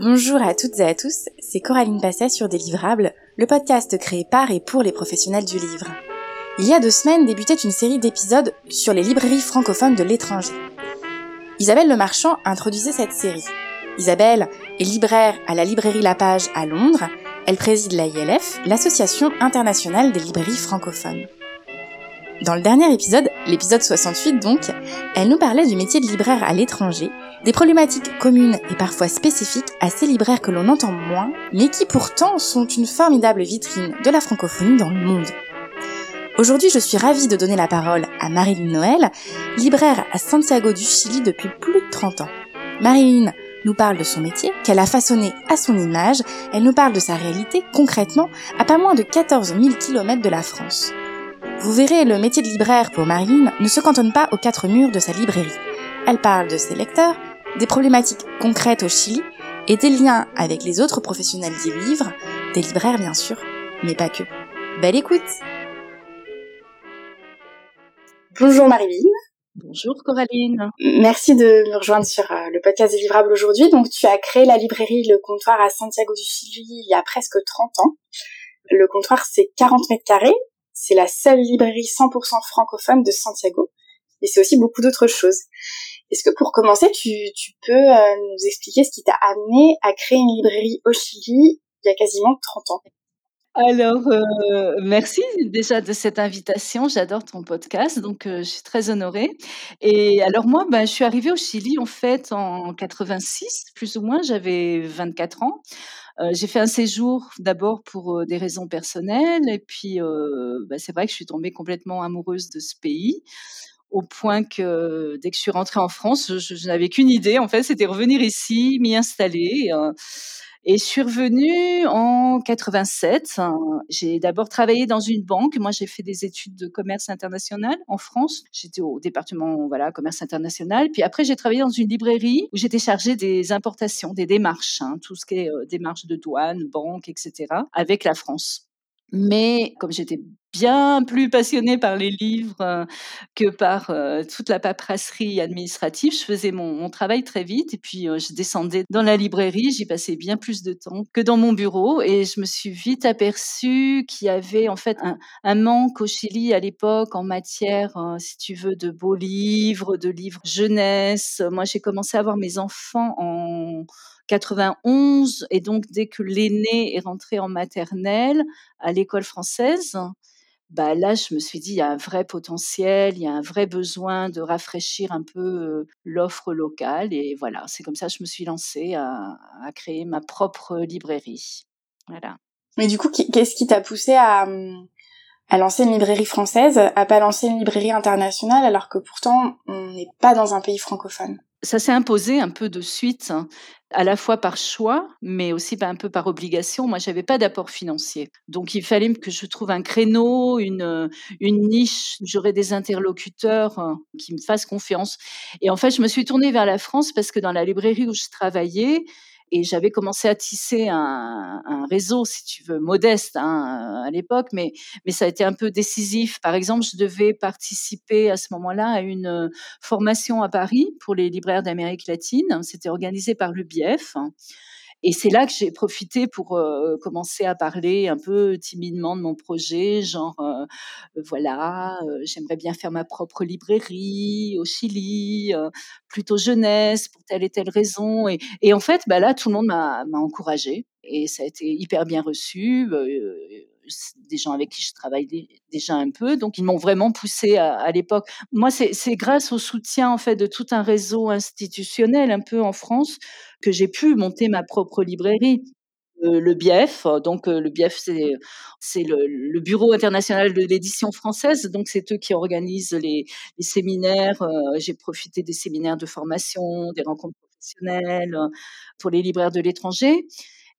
Bonjour à toutes et à tous, c'est Coraline Passet sur Délivrable, le podcast créé par et pour les professionnels du livre. Il y a deux semaines débutait une série d'épisodes sur les librairies francophones de l'étranger. Isabelle Le Marchand introduisait cette série. Isabelle est libraire à la librairie La Page à Londres. Elle préside l'AILF, l'Association internationale des librairies francophones. Dans le dernier épisode, l'épisode 68 donc, elle nous parlait du métier de libraire à l'étranger, des problématiques communes et parfois spécifiques à ces libraires que l'on entend moins, mais qui pourtant sont une formidable vitrine de la francophonie dans le monde. Aujourd'hui, je suis ravie de donner la parole à Marilyn Noël, libraire à Santiago du Chili depuis plus de 30 ans. Marilyn nous parle de son métier, qu'elle a façonné à son image, elle nous parle de sa réalité concrètement à pas moins de 14 000 km de la France. Vous verrez, le métier de libraire pour Marilyn ne se cantonne pas aux quatre murs de sa librairie. Elle parle de ses lecteurs, des problématiques concrètes au Chili et des liens avec les autres professionnels du livre, des libraires bien sûr, mais pas que. Belle écoute Bonjour Marilyn. Bonjour Coraline. Merci de me rejoindre sur euh, le podcast des livrables aujourd'hui. Donc tu as créé la librairie Le Comptoir à Santiago du Chili il y a presque 30 ans. Le comptoir c'est 40 mètres carrés. C'est la seule librairie 100% francophone de Santiago. Et c'est aussi beaucoup d'autres choses. Est-ce que pour commencer, tu, peux euh, nous expliquer ce qui t'a amené à créer une librairie au Chili il y a quasiment 30 ans? Alors, euh, merci déjà de cette invitation. J'adore ton podcast, donc euh, je suis très honorée. Et alors moi, ben, je suis arrivée au Chili en fait en 86, plus ou moins. J'avais 24 ans. J'ai fait un séjour d'abord pour des raisons personnelles, et puis ben, c'est vrai que je suis tombée complètement amoureuse de ce pays au point que dès que je suis rentrée en France, je, n'avais qu'une idée, en fait, c'était revenir ici, m'y installer. Et je suis revenue en 87. J'ai d'abord travaillé dans une banque. Moi, j'ai fait des études de commerce international en France. J'étais au département voilà commerce international. Puis après, j'ai travaillé dans une librairie où j'étais chargée des importations, des démarches, hein, tout ce qui est euh, démarches de douane, banque, etc. avec la France. Mais comme j'étais bien plus passionnée par les livres euh, que par euh, toute la paperasserie administrative, je faisais mon, travail très vite et puis euh, je descendais dans la librairie, j'y passais bien plus de temps que dans mon bureau et je me suis vite aperçue qu'il y avait en fait un, un, manque au Chili à l'époque en matière, si tu veux, de beaux livres, de livres jeunesse. Moi, j'ai commencé à avoir mes enfants en 91 et donc dès que l'aîné est rentré en maternelle à l'école française, bah là je me suis dit il y a un vrai potentiel, il y a un vrai besoin de rafraîchir un peu l'offre locale et voilà, c'est comme ça que je me suis lancée à, créer ma propre librairie. Voilà. Mais du coup, qu'est-ce qui t'a poussé à, mmh, à lancer une librairie française, à pas lancer une librairie internationale alors que pourtant on n'est pas dans un pays francophone? Ça s'est imposé un peu de suite, hein, à la fois par choix, mais aussi un peu par obligation. Moi, j'avais pas d'apport financier, donc il fallait que je trouve un créneau, une une niche. J'aurais des interlocuteurs hein, qui me fassent confiance. Et en fait, je me suis tournée vers la France parce que dans la librairie où je travaillais, et j'avais commencé à tisser un, réseau, si tu veux, modeste hein, à l'époque, mais, mais ça a été un peu décisif. Par exemple, je devais participer à ce moment-là à une formation à Paris pour les libraires d'Amérique latine. C'était organisé par le BIEF. Et c'est là que j'ai profité pour euh, commencer à parler un peu timidement de mon projet, genre euh, voilà, euh, j'aimerais bien faire ma propre librairie au Chili, plutôt jeunesse pour telle et telle raison. Et, et en fait, bah là, tout le monde m'a encouragée et ça a été hyper bien reçu des gens avec qui je travaille déjà un peu, donc ils m'ont vraiment poussé à, l'époque. Moi, c'est grâce au soutien en fait de tout un réseau institutionnel un peu en France que j'ai pu monter ma propre librairie. Euh, le BIEF, donc euh, le BIEF c'est le, Bureau international de l'édition française, donc c'est eux qui organisent les, les séminaires. Euh, j'ai profité des séminaires de formation, des rencontres professionnelles pour les libraires de l'étranger.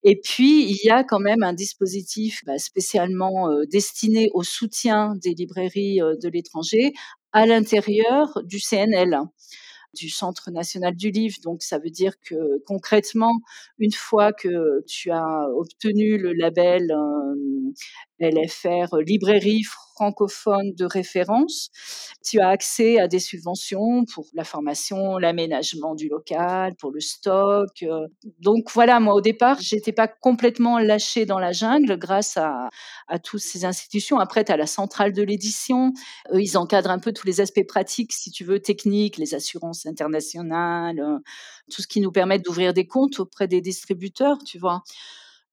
Et puis, il y a quand même un dispositif bah, spécialement destiné au soutien des librairies de l'étranger à l'intérieur du CNL du Centre national du livre. Donc, ça veut dire que concrètement, une fois que tu as obtenu le label LFR, librairie francophone de référence. Tu as accès à des subventions pour la formation, l'aménagement du local, pour le stock. Euh. Donc voilà, moi au départ, j'étais pas complètement lâchée dans la jungle grâce à, toutes ces institutions. Après, tu as la centrale de l'édition. ils encadrent un peu tous les aspects pratiques, si tu veux, techniques, les assurances internationales, euh, tout ce qui nous permet d'ouvrir des comptes auprès des distributeurs, tu vois.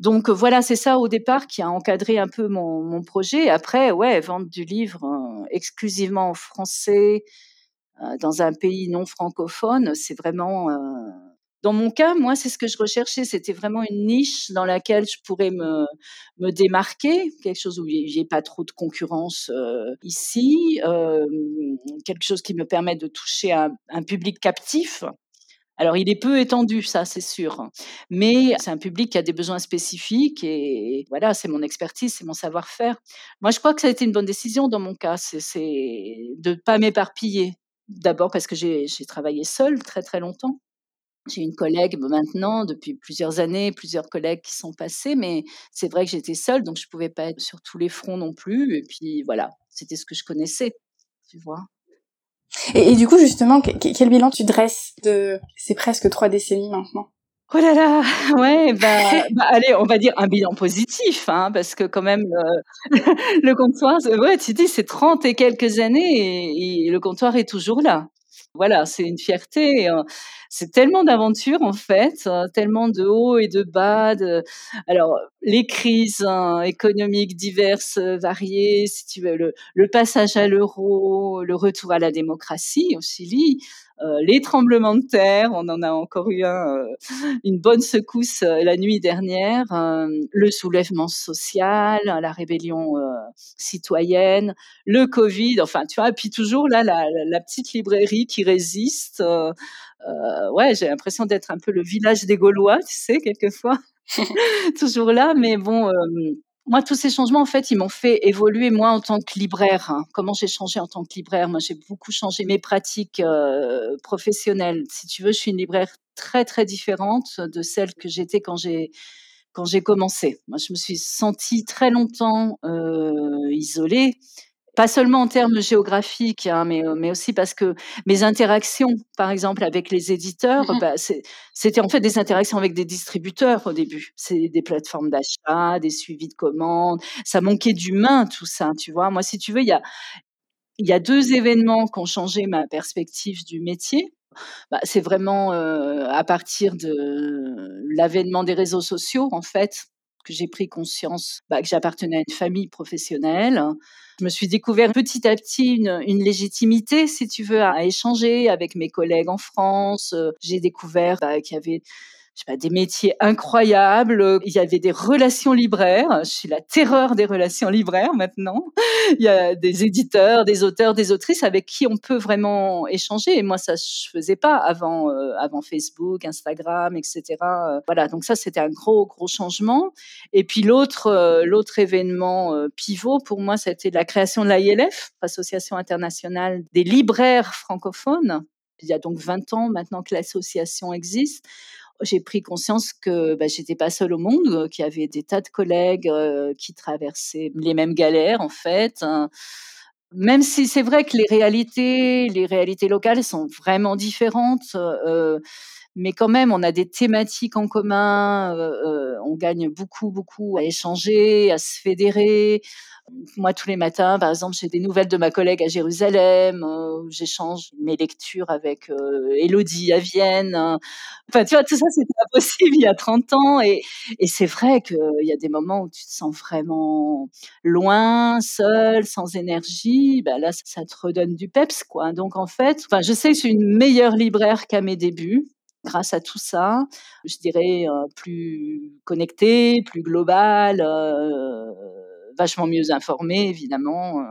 Donc voilà, c'est ça au départ qui a encadré un peu mon, projet. Après, ouais, vendre du livre exclusivement en français dans un pays non francophone, c'est vraiment. Dans mon cas, moi, c'est ce que je recherchais. C'était vraiment une niche dans laquelle je pourrais me, me démarquer, quelque chose où il n'y ait pas trop de concurrence ici, quelque chose qui me permet de toucher un public captif alors, il est peu étendu, ça, c'est sûr. Mais c'est un public qui a des besoins spécifiques et voilà, c'est mon expertise, c'est mon savoir-faire. Moi, je crois que ça a été une bonne décision dans mon cas, c'est de ne pas m'éparpiller. D'abord parce que j'ai travaillé seule très très longtemps. J'ai une collègue maintenant depuis plusieurs années, plusieurs collègues qui sont passés, mais c'est vrai que j'étais seule, donc je ne pouvais pas être sur tous les fronts non plus. Et puis voilà, c'était ce que je connaissais, tu vois. Et, du coup, justement, quel bilan tu dresses de ces presque trois décennies maintenant? Oh là là, ouais, bah, bah, allez, on va dire un bilan positif, hein, parce que quand même le, le comptoir, ouais, tu dis c'est 30 et quelques années et, le comptoir est toujours là. Voilà, c'est une fierté. Hein. C'est tellement d'aventures en fait, hein, tellement de hauts et de bas. De... Alors les crises hein, économiques diverses, variées, si le, passage à l'euro, le retour à la démocratie au Chili, euh, les tremblements de terre, on en a encore eu un, euh, une bonne secousse euh, la nuit dernière, le soulèvement social, la rébellion citoyenne, le Covid, enfin tu vois, et puis toujours là la, la petite librairie qui résiste. ouais, j'ai l'impression d'être un peu le village des Gaulois, tu sais, quelquefois, toujours là, mais bon moi, tous ces changements, en fait, ils m'ont fait évoluer moi en tant que libraire. Hein. Comment j'ai changé en tant que libraire? Moi, j'ai beaucoup changé mes pratiques euh, professionnelles. Si tu veux, je suis une libraire très très différente de celle que j'étais quand j'ai quand j'ai commencé. Moi, je me suis sentie très longtemps euh, isolée pas seulement en termes géographiques, hein, mais, mais aussi parce que mes interactions, par exemple, avec les éditeurs, mmh bah, c'était en fait des interactions avec des distributeurs au début. C'est des plateformes d'achat, des suivis de commandes. Ça manquait d'humain, tout ça, tu vois. Moi, si tu veux, il y a, y a deux événements qui ont changé ma perspective du métier. Bah, c'est vraiment euh, à partir de l'avènement des réseaux sociaux, en fait, que j'ai pris conscience bah, que j'appartenais à une famille professionnelle. Je me suis découvert petit à petit une, légitimité, si tu veux, à, échanger avec mes collègues en France. J'ai découvert bah, qu'il y avait je sais pas, des métiers incroyables. Il y avait des relations libraires. Je suis la terreur des relations libraires maintenant. Il y a des éditeurs, des auteurs, des autrices avec qui on peut vraiment échanger. Et moi, ça, je faisais pas avant, euh, avant Facebook, Instagram, etc. Voilà. Donc ça, c'était un gros, gros changement. Et puis l'autre, euh, l'autre événement euh, pivot pour moi, c'était la création de l'AILF, Association internationale des libraires francophones. Il y a donc 20 ans maintenant que l'association existe j'ai pris conscience que bah, j'étais pas seule au monde, euh, qu'il y avait des tas de collègues euh, qui traversaient les mêmes galères en fait. Hein. Même si c'est vrai que les réalités, les réalités locales sont vraiment différentes, euh, mais quand même on a des thématiques en commun. on gagne beaucoup, beaucoup à échanger, à se fédérer. Moi, tous les matins, par exemple, j'ai des nouvelles de ma collègue à Jérusalem, euh, j'échange mes lectures avec euh, Elodie à Vienne. Enfin, tu vois, tout ça, c'était pas possible il y a 30 ans. Et, et c'est vrai qu'il y a des moments où tu te sens vraiment loin, seul, sans énergie. Ben là, ça te redonne du peps, quoi. Donc, en fait, enfin, je sais que je suis une meilleure libraire qu'à mes débuts grâce à tout ça, je dirais euh, plus connectée, plus globale, euh, vachement mieux informé, évidemment. Euh.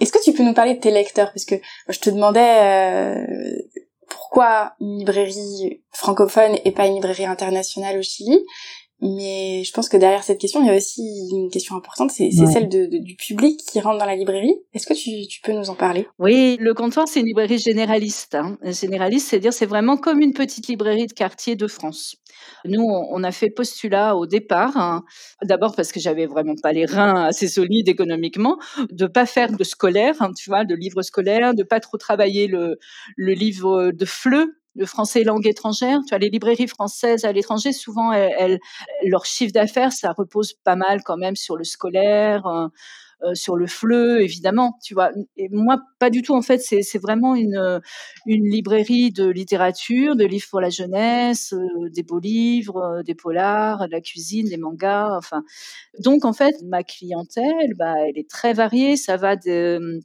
Est-ce que tu peux nous parler de tes lecteurs? Parce que je te demandais pourquoi une librairie francophone et pas une librairie internationale au Chili? Mais je pense que derrière cette question, il y a aussi une question importante, c'est celle de, du public qui rentre dans la librairie. Est-ce que tu, tu, peux nous en parler? Oui, le comptoir, c'est une librairie généraliste. Hein. Généraliste, c'est-à-dire c'est vraiment comme une petite librairie de quartier de France. Nous, on a fait postulat au départ, hein. d'abord parce que j'avais vraiment pas les reins assez solides économiquement, de pas faire de scolaire, hein, tu vois, de livres scolaires, de pas trop travailler le, le livre de fleu le français langue étrangère. Tu vois, les librairies françaises à l'étranger, souvent, elles, leur chiffre d'affaires, ça repose pas mal quand même sur le scolaire, euh, euh, sur le fleu, évidemment. Tu vois, et moi, pas du tout. En fait, c'est vraiment une une librairie de littérature, de livres pour la jeunesse, euh, des beaux livres, des polars, de la cuisine, des mangas. Enfin, donc en fait, ma clientèle, bah, elle est très variée. Ça va de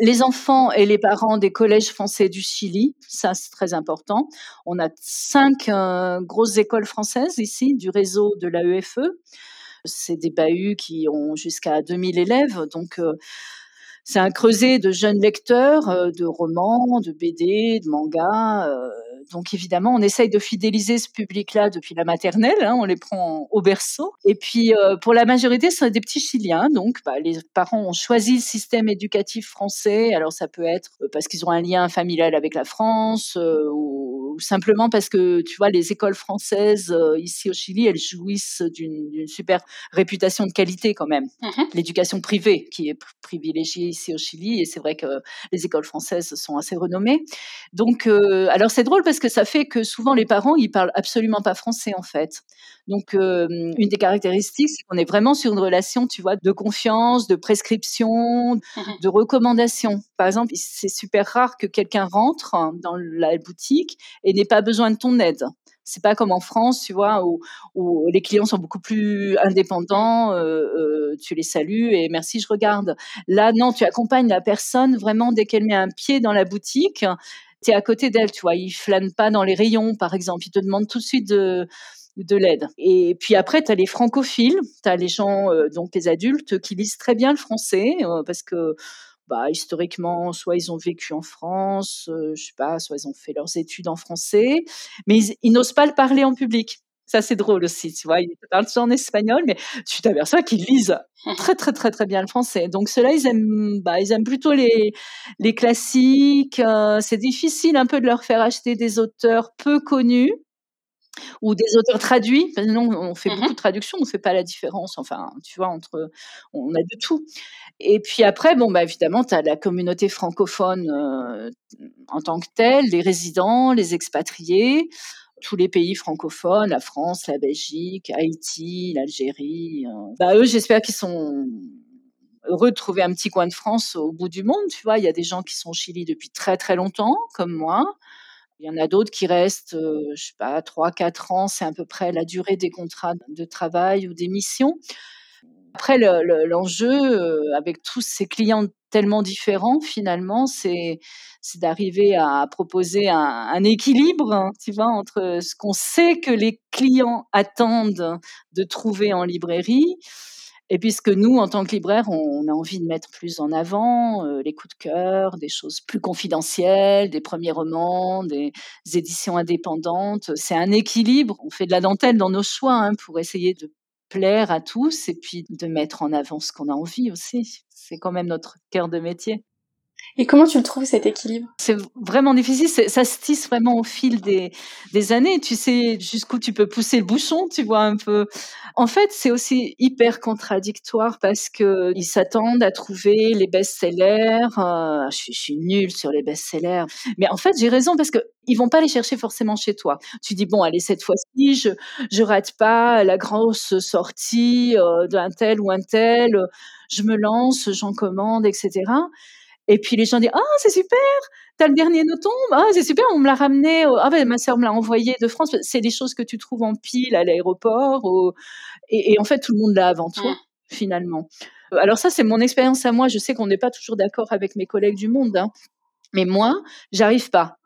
les enfants et les parents des collèges français du Chili, ça c'est très important. On a cinq euh, grosses écoles françaises ici du réseau de l'AEFE. C'est des bahuts qui ont jusqu'à 2000 élèves, donc euh, c'est un creuset de jeunes lecteurs, euh, de romans, de BD, de mangas. Euh, donc évidemment, on essaye de fidéliser ce public-là depuis la maternelle. Hein, on les prend au berceau. Et puis euh, pour la majorité, c'est des petits Chiliens. Donc bah, les parents ont choisi le système éducatif français. Alors ça peut être parce qu'ils ont un lien familial avec la France ou, simplement parce que tu vois les écoles françaises ici au Chili, elles jouissent d'une super réputation de qualité quand même. Mmh L'éducation privée qui est privilégiée ici au Chili, et c'est vrai que les écoles françaises sont assez renommées. Donc, euh, alors c'est drôle parce que ça fait que souvent les parents, ils parlent absolument pas français en fait? Donc, euh, une des caractéristiques, c'est qu'on est vraiment sur une relation, tu vois, de confiance, de prescription, mmh de recommandation. Par exemple, c'est super rare que quelqu'un rentre dans la boutique et n'ait pas besoin de ton aide. C'est pas comme en France, tu vois, où, où les clients sont beaucoup plus indépendants. Euh, euh, tu les salues et merci, je regarde. Là, non, tu accompagnes la personne vraiment dès qu'elle met un pied dans la boutique. Tu à côté d'elle, tu vois. Ils flânent pas dans les rayons, par exemple. Ils te demandent tout de suite de de l'aide. Et puis après, tu as les francophiles, tu as les gens, euh, donc les adultes, qui lisent très bien le français, euh, parce que bah, historiquement, soit ils ont vécu en France, euh, je sais pas, soit ils ont fait leurs études en français, mais ils, n'osent pas le parler en public. Ça, c'est drôle aussi, tu vois. Ils parlent en espagnol, mais tu t'aperçois qu'ils lisent très, très, très, très bien le français. Donc, ceux-là, ils aiment, bah, ils aiment plutôt les, les classiques. Euh, c'est difficile un peu de leur faire acheter des auteurs peu connus ou des auteurs traduits. non, on fait mmh beaucoup de traductions, on ne fait pas la différence. Enfin, tu vois, entre, on a de tout. Et puis après, bon, bah, évidemment, tu as la communauté francophone euh, en tant que telle, les résidents, les expatriés, tous les pays francophones, la France, la Belgique, Haïti, l'Algérie. Euh. bah, eux, j'espère qu'ils sont heureux de trouver un petit coin de France au bout du monde. Tu vois, il y a des gens qui sont au Chili depuis très très longtemps, comme moi. Il y en a d'autres qui restent, euh, je sais pas, 3-4 ans, c'est à peu près la durée des contrats de travail ou des missions. Après, l'enjeu, euh, avec tous ces clients tellement finalement, c'est d'arriver à proposer un, équilibre, hein, tu vois, entre ce qu'on sait que les clients attendent de trouver en librairie et puisque nous, en tant que libraire, on, a envie de mettre plus en avant euh, les coups de cœur, des choses plus confidentielles, des premiers romans, des, éditions indépendantes. C'est un équilibre. On fait de la dentelle dans nos choix hein, pour essayer de plaire à tous et puis de mettre en avant ce qu'on a envie aussi. C'est quand même notre cœur de métier. Et comment tu le trouves cet équilibre? C'est vraiment difficile. Ça se tisse vraiment au fil des, des années. Tu sais jusqu'où tu peux pousser le bouchon, tu vois un peu. En fait, c'est aussi hyper contradictoire parce que ils s'attendent à trouver les best-sellers. Euh, je, suis nulle sur les best-sellers, mais en fait, j'ai raison parce que ils vont pas les chercher forcément chez toi. Tu dis bon, allez cette fois-ci, je je rate pas la grosse sortie euh, d'un tel ou un tel. Je me lance, j'en commande, etc. Et puis les gens disent ah c'est super, t'as le dernier noton, ah c'est super, on me l'a ramené, ah ben ma sœur me l'a envoyé de France. C'est des choses que tu trouves en pile à l'aéroport, et, en fait tout le monde l'a avant toi mmh. finalement. Alors ça c'est mon expérience à moi. Je sais qu'on n'est pas toujours d'accord avec mes collègues du monde, hein. mais moi j'arrive pas.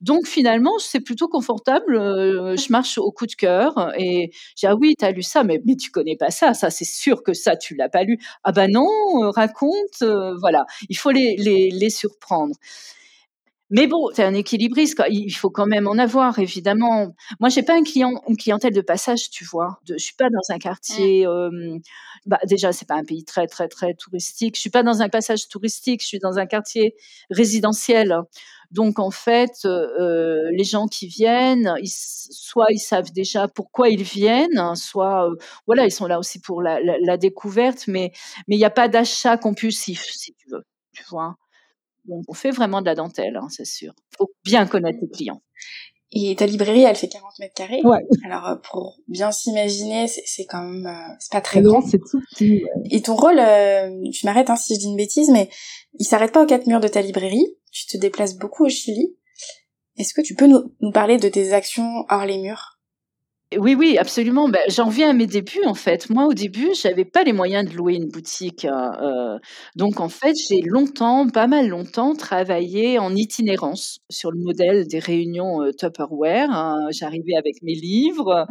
Donc finalement, c'est plutôt confortable. Euh, je marche au coup de cœur et j'ai ah oui, tu as lu ça, mais, mais tu connais pas ça. Ça, c'est sûr que ça, tu l'as pas lu. Ah ben non, euh, raconte. Euh, voilà, il faut les, les surprendre. Mais bon, c'est un équilibriste, quoi. Il faut quand même en avoir, évidemment. Moi, j'ai pas un client, une clientèle de passage, tu vois. De, je suis pas dans un quartier. Euh, bah, déjà, c'est pas un pays très, très, très touristique. Je suis pas dans un passage touristique. Je suis dans un quartier résidentiel. Donc, en fait, euh, les gens qui viennent, ils, soit ils savent déjà pourquoi ils viennent, soit, euh, voilà, ils sont là aussi pour la, la, la découverte, mais mais il n'y a pas d'achat compulsif, si tu veux. Tu vois. Donc, on fait vraiment de la dentelle, hein, c'est sûr. Faut bien connaître les clients. Et ta librairie, elle fait 40 mètres carrés. Ouais. Alors, euh, pour bien s'imaginer, c'est quand même, euh, c'est pas très grand. c'est tout petit. Et ton rôle, euh, tu m'arrêtes hein, si je dis une bêtise, mais il s'arrête pas aux quatre murs de ta librairie. Tu te déplaces beaucoup au Chili. Est-ce que tu peux nous, nous parler de tes actions hors les murs? Oui, oui, absolument. Ben, j'en viens à mes débuts, en fait. Moi, au début, j'avais pas les moyens de louer une boutique. Hein, euh, donc, en fait, j'ai longtemps, pas mal longtemps, travaillé en itinérance sur le modèle des réunions euh, Tupperware. Hein. J'arrivais avec mes livres.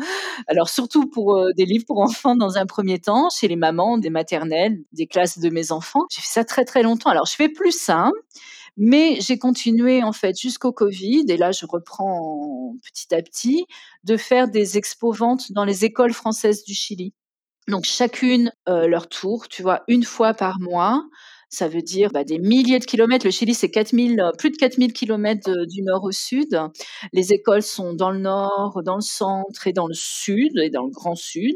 Alors, surtout pour euh, des livres pour enfants dans un premier temps, chez les mamans des maternelles, des classes de mes enfants. J'ai fait ça très, très longtemps. Alors, je fais plus ça. Mais j'ai continué en fait jusqu'au Covid, et là je reprends petit à petit, de faire des expos-ventes dans les écoles françaises du Chili. Donc chacune euh, leur tour, tu vois, une fois par mois. Ça veut dire bah, des milliers de kilomètres. Le Chili, c'est 4000, euh, plus de 4000 kilomètres du nord au sud. Les écoles sont dans le nord, dans le centre et dans le sud, et dans le grand sud.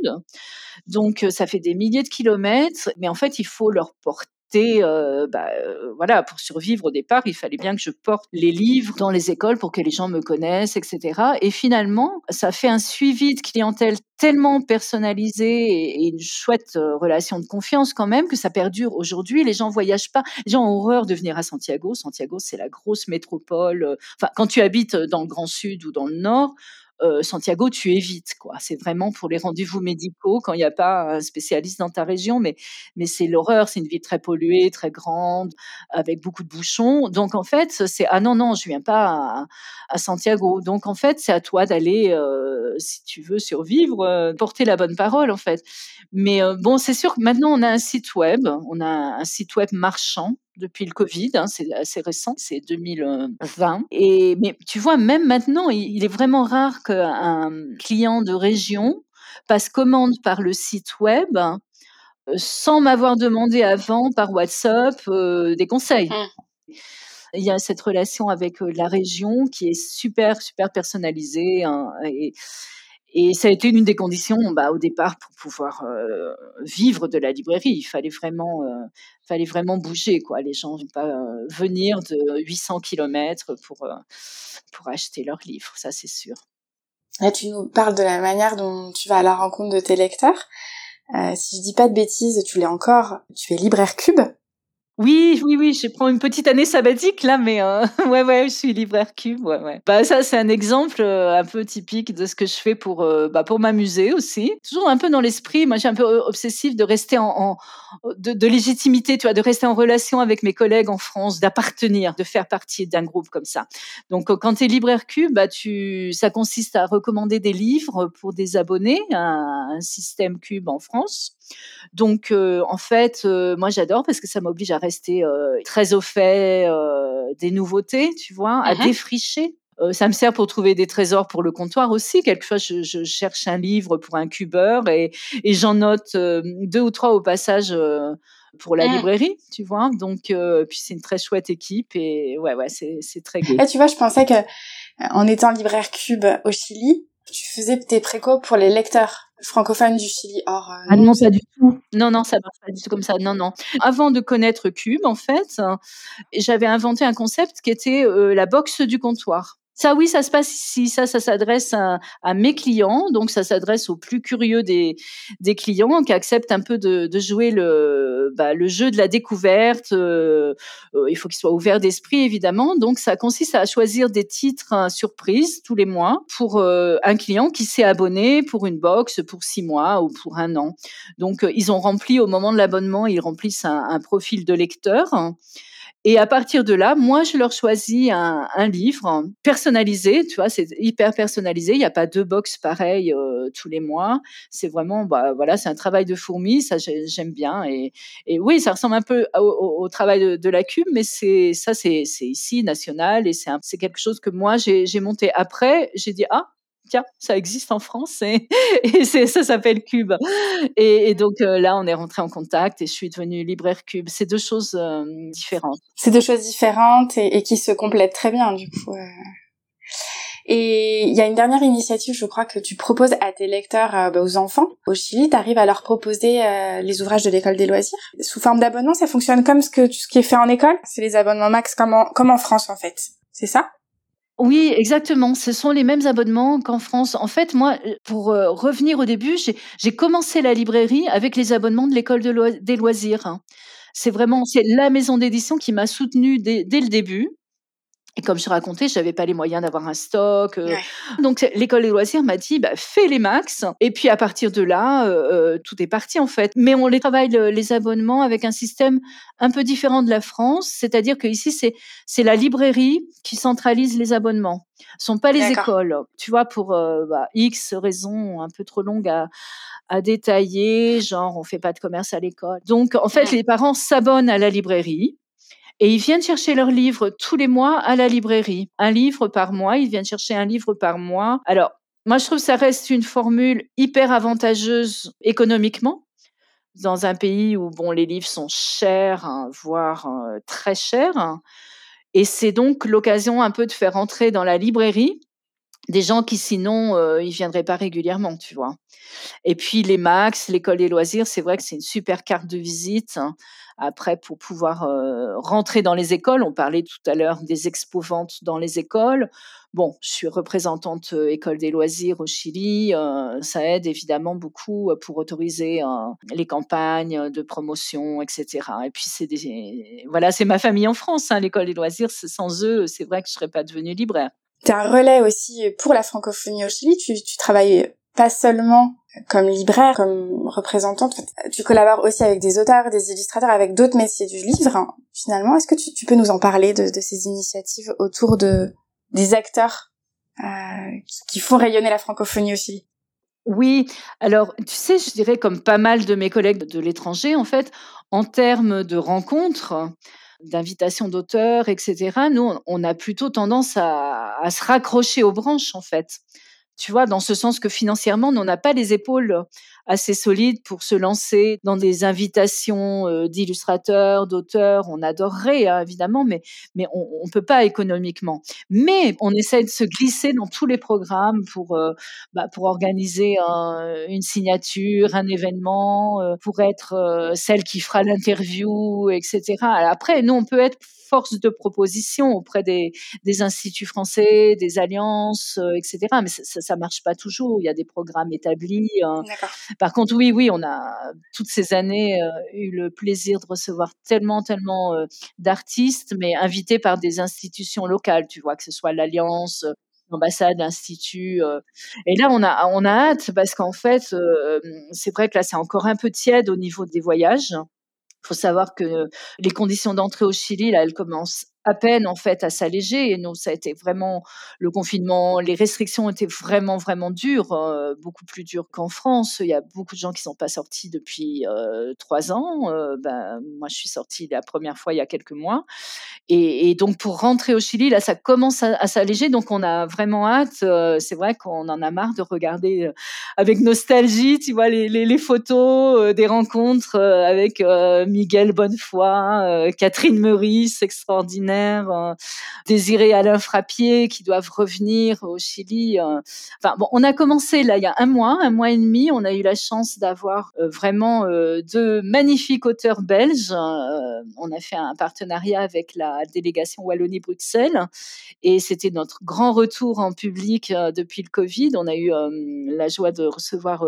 Donc, euh, ça fait des milliers de kilomètres. Mais en fait, il faut leur porter euh, bah, euh, voilà, pour survivre au départ, il fallait bien que je porte les livres dans les écoles pour que les gens me connaissent, etc. Et finalement, ça fait un suivi de clientèle tellement personnalisé et, une chouette euh, relation de confiance quand même que ça perdure aujourd'hui. Les gens voyagent pas. Les gens ont horreur de venir à Santiago. Santiago, c'est la grosse métropole. Enfin, quand tu habites dans le Grand Sud ou dans le Nord, euh, Santiago, tu évites. quoi. C'est vraiment pour les rendez-vous médicaux quand il n'y a pas un spécialiste dans ta région, mais, mais c'est l'horreur. C'est une ville très polluée, très grande, avec beaucoup de bouchons. Donc en fait, c'est ah non non, je viens pas à, Santiago. Donc en fait, c'est à toi d'aller, euh, si tu veux survivre, euh, porter la bonne parole en fait. Mais bon, c'est sûr que maintenant on a un site web, on a un site web marchand depuis le Covid, hein, c'est assez récent, c'est 2020. Et mais tu vois, même maintenant, il, est vraiment rare qu'un client de région passe commande par le site web euh, sans m'avoir demandé avant par WhatsApp euh, des conseils. Mmh. Il y a cette relation avec euh, la région qui est super, super personnalisée. Hein, et, et ça a été une des conditions bah, au départ pour pouvoir euh, vivre de la librairie. Il fallait vraiment, euh, fallait vraiment bouger. Quoi. Les gens ne vont pas euh, venir de 800 km pour, pour acheter leurs livres, ça c'est sûr. Là, tu nous parles de la manière dont tu vas à la rencontre de tes lecteurs. si je dis pas de bêtises, tu l'es encore. Tu es libraire cube. Oui, oui, oui, je prends une petite année sabbatique là, mais euh, ouais, ouais, je suis libraire cube, ouais, ouais. Bah ça, c'est un exemple euh, un peu typique de ce que je fais pour, euh, bah, pour m'amuser aussi. Toujours un peu dans l'esprit, moi, j'ai un peu obsessif de rester en, de, de, légitimité, tu vois, de rester en relation avec mes collègues en France, d'appartenir, de faire partie d'un groupe comme ça. Donc, quand tu es libraire cube, bah, tu, ça consiste à recommander des livres pour des abonnés, un, un système cube en France. Donc, en fait, moi, j'adore parce que ça m'oblige à rester très au fait des nouveautés, tu vois, à mmh défricher. ça me sert pour trouver des trésors pour le comptoir aussi. Quelquefois, je, je cherche un livre pour un cubeur et, et j'en note deux ou trois au passage pour la mmh. librairie, tu vois. Donc, puis c'est une très chouette équipe et ouais, ouais, c'est très gai. Et tu vois, je pensais que en étant libraire cube au Chili, tu faisais tes précos pour les lecteurs francophone du Chili hors. Euh, ah non, pas du tout. Non, non, ça marche pas du tout comme ça. Non, non. Avant de connaître Cube, en fait, j'avais inventé un concept qui était euh, la boxe du comptoir. Ça, oui, ça se passe ici. Ça, ça s'adresse à, mes clients. Donc, ça s'adresse aux plus curieux des, clients qui acceptent un peu de, jouer le, bah, le jeu de la découverte. Euh, euh, il faut qu'ils soient ouverts d'esprit, évidemment. Donc, ça consiste à choisir des titres hein, surprises tous les mois pour euh, un client qui s'est abonné pour une box pour six mois ou pour un an. Donc, ils ont rempli au moment de l'abonnement, ils remplissent un profil de lecteur. Et à partir de là, moi, je leur choisis un, un livre personnalisé, tu vois, c'est hyper personnalisé. Il n'y a pas deux box pareilles euh, tous les mois. C'est vraiment, bah, voilà, c'est un travail de fourmi, ça j'aime bien. Et, et, oui, ça ressemble un peu au, travail de, la cube, mais c'est ça, c'est ici national et c'est quelque chose que moi j'ai monté après. J'ai dit ah tiens, ça existe en France et, ça s'appelle Cube. Et, donc euh, là, on est rentré en contact et je suis devenue libraire Cube. C'est deux choses euh, différentes. C'est deux choses différentes et, qui se complètent très bien du coup. Euh. Et il y a une dernière initiative, je crois, que tu proposes à tes lecteurs, bah, aux enfants au Chili. Tu arrives à leur proposer les ouvrages de l'école des loisirs sous forme d'abonnement. Ça fonctionne comme ce qui est fait en école? C'est les abonnements max comme en France en fait. C'est ça? Oui, exactement. Ce sont les mêmes abonnements qu'en France. En fait, moi, euh, pour euh, revenir au début, j'ai commencé la librairie avec les abonnements de l'école des loisirs. Hein. C'est vraiment, c'est la maison d'édition qui m'a soutenue dès, dès le début. Et comme je racontais, j'avais pas les moyens d'avoir un stock. Euh. Donc l'école des loisirs m'a dit, bah, fais les max. Et puis à partir de là, euh, euh, tout est parti en fait. Mais on les travaille les abonnements avec un système un peu différent de la France, c'est-à-dire que ici c'est c'est la librairie qui centralise les abonnements. Ce sont pas les écoles. Tu vois, pour bah, X raisons un peu trop longues à à détailler, genre on fait pas de commerce à l'école. Donc en fait, les parents s'abonnent à la librairie et ils viennent chercher leurs livres tous les mois à la librairie. Un livre par mois, ils viennent chercher un livre par mois. Alors, moi, je trouve que ça reste une formule hyper avantageuse économiquement dans un pays où bon, les livres sont chers, hein, voire euh, très chers. Et c'est donc l'occasion un peu de faire entrer dans la librairie des gens qui sinon euh, ils viendraient pas régulièrement, tu vois. Et puis les Max, l'école des loisirs, c'est vrai que c'est une super carte de visite. Hein. Après, pour pouvoir rentrer dans les écoles, on parlait tout à l'heure des expos-ventes dans les écoles. Bon, je suis représentante école des loisirs au Chili. Ça aide évidemment beaucoup pour autoriser les campagnes de promotion, etc. Et puis c'est des, voilà, c'est ma famille en France. Hein, l'école des loisirs, sans eux, c'est vrai que je serais pas devenue libraire. Tu un relais aussi pour la francophonie au Chili. Tu, tu travailles pas seulement comme libraire, comme représentante, tu collabores aussi avec des auteurs, des illustrateurs, avec d'autres métiers du livre. Finalement, est-ce que tu, peux nous en parler de, ces initiatives autour de des acteurs euh, qui, font rayonner la francophonie aussi? Oui, alors tu sais, je dirais comme pas mal de mes collègues de l'étranger, en fait, en termes de rencontres, d'invitations d'auteurs, etc., nous, on a plutôt tendance à, à se raccrocher aux branches, en fait tu vois, dans ce sens que financièrement, on n'a pas les épaules assez solides pour se lancer dans des invitations euh, d'illustrateurs, d'auteurs. On adorerait, hein, évidemment, mais, on ne peut pas économiquement. Mais on essaie de se glisser dans tous les programmes pour, euh, bah, organiser une signature, un événement, euh, pour être celle qui fera l'interview, etc. après, nous, on peut être force de proposition auprès des, des instituts français, des alliances, euh, etc. Mais ça, ça, marche pas toujours. Il y a des programmes établis. Hein. Par contre, oui, oui, on a toutes ces années euh, eu le plaisir de recevoir tellement, tellement euh, d'artistes, mais invités par des institutions locales. Tu vois, que ce soit l'alliance l'ambassade, l'institut. Et là, on a, on a hâte parce qu'en fait, c'est vrai que là, c'est encore un peu tiède au niveau des voyages. Il faut savoir que les conditions d'entrée au Chili, là, elles commencent à peine en fait à s'alléger. Et nous, ça a été vraiment le confinement, les restrictions étaient vraiment vraiment dures, euh, beaucoup plus dures qu'en France. Il y a beaucoup de gens qui sont pas sortis depuis euh, trois ans. Euh, ben, moi, je suis sortie la première fois il y a quelques mois. Et, donc pour rentrer au Chili, là, ça commence à, s'alléger. Donc on a vraiment hâte. c'est vrai qu'on en a marre de regarder avec nostalgie, tu vois, les, les photos des rencontres avec Miguel Bonnefoy, Catherine Meurice, extraordinaire euh, Désiré Alain Frappier qui doivent revenir au Chili. Euh. Enfin bon, on a commencé là il y a un mois, un mois et demi. On a eu la chance d'avoir euh, vraiment deux magnifiques auteurs belges. on a fait un partenariat avec la délégation Wallonie-Bruxelles et c'était notre grand retour en public depuis le Covid. On a eu la joie de recevoir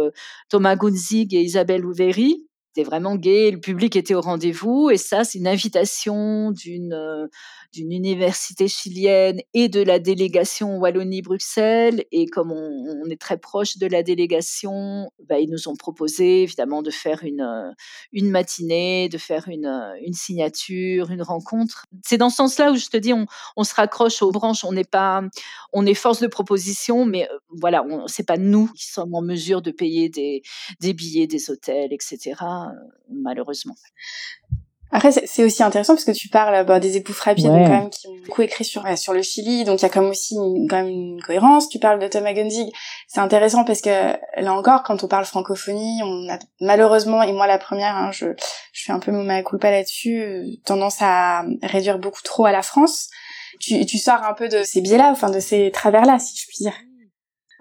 Thomas Gunzig et Isabelle Ouveri c'était vraiment gai, le public était au rendez-vous et ça, c'est une invitation d'une d'une université chilienne et de la délégation Wallonie-Bruxelles. Et comme on, est très proche de la délégation, bah, ils nous ont proposé évidemment de faire une, euh, une matinée, de faire une, euh, une signature, une rencontre. C'est dans ce sens-là où je te dis, on, on se raccroche aux branches. On n'est pas, on est force de proposition, mais euh, voilà, c'est pas nous qui sommes en mesure de payer des, des billets, des hôtels, etc. malheureusement. Après, c'est aussi intéressant parce que tu parles bah, des époux Frappier, donc quand même qui ont beaucoup écrit sur sur le Chili, donc il y a quand même aussi une, quand même une cohérence. Tu parles de Thomas Gunzig, c'est intéressant parce que là encore, quand on parle francophonie, on a malheureusement et moi la première, hein, je je fais un peu mon culpa là-dessus, euh, tendance à réduire beaucoup trop à la France. Tu tu sors un peu de ces biais-là, enfin de ces travers-là, si je puis dire.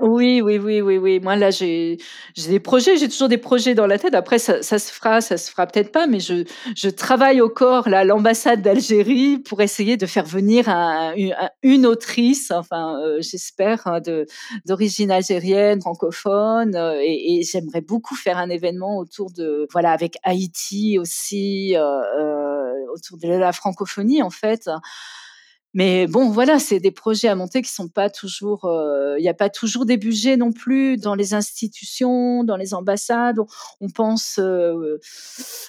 Oui, oui, oui, oui, oui. Moi, là, j'ai j'ai des projets, j'ai toujours des projets dans la tête. Après, ça, ça se fera, ça se fera peut-être pas, mais je, je travaille au corps là, l'ambassade d'Algérie pour essayer de faire venir un, une, autrice, enfin, euh, j'espère, hein, d'origine algérienne, francophone, euh, et, et j'aimerais beaucoup faire un événement autour de, voilà, avec Haïti aussi, euh, euh autour de la francophonie en fait. Mais bon, voilà, c'est des projets à monter qui sont pas toujours. Euh, il n'y a pas toujours des budgets non plus dans les institutions, dans les ambassades. On, pense euh,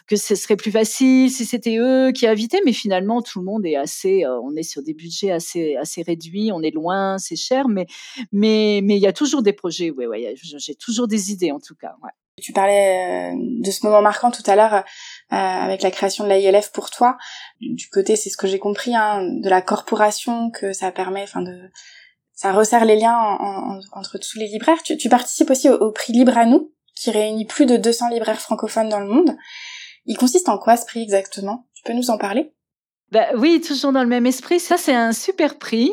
que ce serait plus facile si c'était eux qui invitaient, mais finalement tout le monde est assez. Euh, on est sur des budgets assez assez réduits. On est loin, c'est cher, mais mais mais il y a toujours des projets. Oui, ouais, j'ai toujours des idées en tout cas. Ouais. Tu parlais de ce moment marquant tout à l'heure euh, avec la création de l'ILF pour toi. Du côté, c'est ce que j'ai compris, hein, de la corporation que ça permet, enfin de, ça resserre les liens entre tous les libraires. Tu, participes aussi au, prix Libre à nous, qui réunit plus de 200 libraires francophones dans le monde. Il consiste en quoi ce prix exactement? Tu peux nous en parler? Bah, oui, toujours dans le même esprit. Ça, c'est un super prix.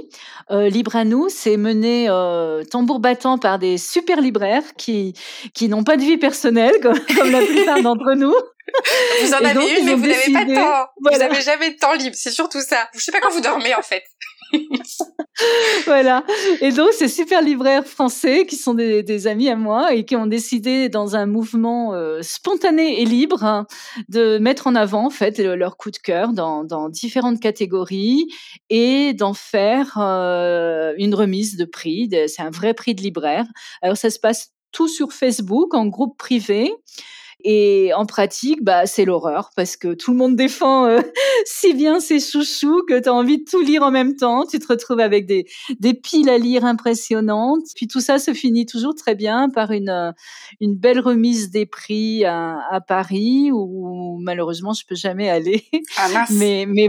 Euh, Libre à nous, c'est mené euh, tambour battant par des super libraires qui qui n'ont pas de vie personnelle, comme, comme la plupart d'entre nous. Vous en avez une, mais vous n'avez pas de temps. Vous n'avez jamais de temps libre. C'est surtout ça. Je sais pas quand vous dormez, en fait. voilà. Et donc, ces super libraires français qui sont des, amis à moi et qui ont décidé, dans un mouvement euh, spontané et libre, hein, de mettre en avant en fait leur coup de cœur dans, différentes catégories et d'en faire euh, une remise de prix. C'est un vrai prix de libraire. Alors, ça se passe tout sur Facebook en groupe privé. Et en pratique, bah, c'est l'horreur parce que tout le monde défend euh, si bien ses chouchous que tu as envie de tout lire en même temps. Tu te retrouves avec des, des piles à lire impressionnantes. Puis tout ça se finit toujours très bien par une, euh, une belle remise des prix à, à Paris où malheureusement je peux jamais aller. Ah, mais mais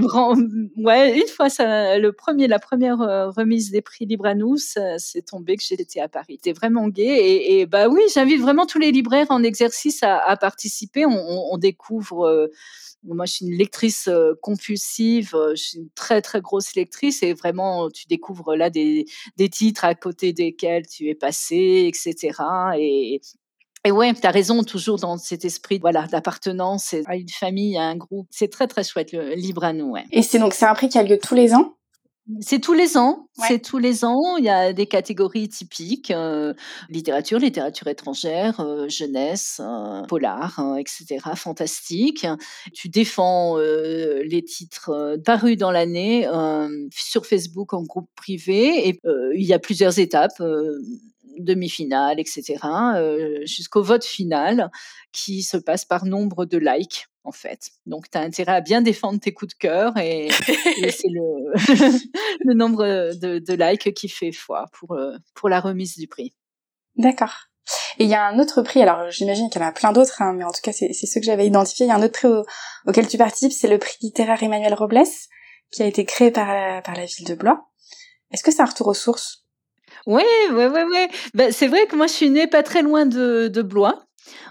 ouais, une fois ça, le premier, la première euh, remise des prix Libre à nous, c'est tombé que j'étais à Paris. C'était vraiment gai et, et bah oui, j'invite vraiment tous les libraires en exercice à, à participer, on, découvre. Euh, moi, je suis une lectrice euh, compulsive, euh, je suis une très très grosse lectrice et vraiment, tu découvres là des, titres à côté desquels tu es passé, etc. Et, ouais, tu as raison, toujours dans cet esprit voilà, d'appartenance à une famille, à un groupe. C'est très, très chouette, Libre à nous. Et c'est donc c'est un prix qui a lieu tous les ans? C'est tous les ans. C'est tous les ans. Il y a des catégories typiques euh, littérature, littérature étrangère, euh, jeunesse, euh, polar, etc. Fantastique. Tu défends les titres parus dans l'année sur Facebook en groupe privé et il y a plusieurs étapes demi-finale, etc., jusqu'au vote final qui se passe par nombre de likes en fait. Donc, tu as intérêt à bien défendre tes coups de cœur et, c'est le, le, nombre de, likes qui fait foi pour, euh, pour la remise du prix. D'accord. Et il y a un autre prix, alors j'imagine qu'il y en a plein d'autres, hein, mais en tout cas c'est ceux que j'avais identifiés. Il y a un autre prix auquel tu participes, c'est le prix littéraire Emmanuel Robles, qui a été créé par la, par la ville de Blois. Est-ce que c'est un retour aux sources? Oui, oui, oui, oui. Ben, c'est vrai que moi je suis née pas très loin de, de Blois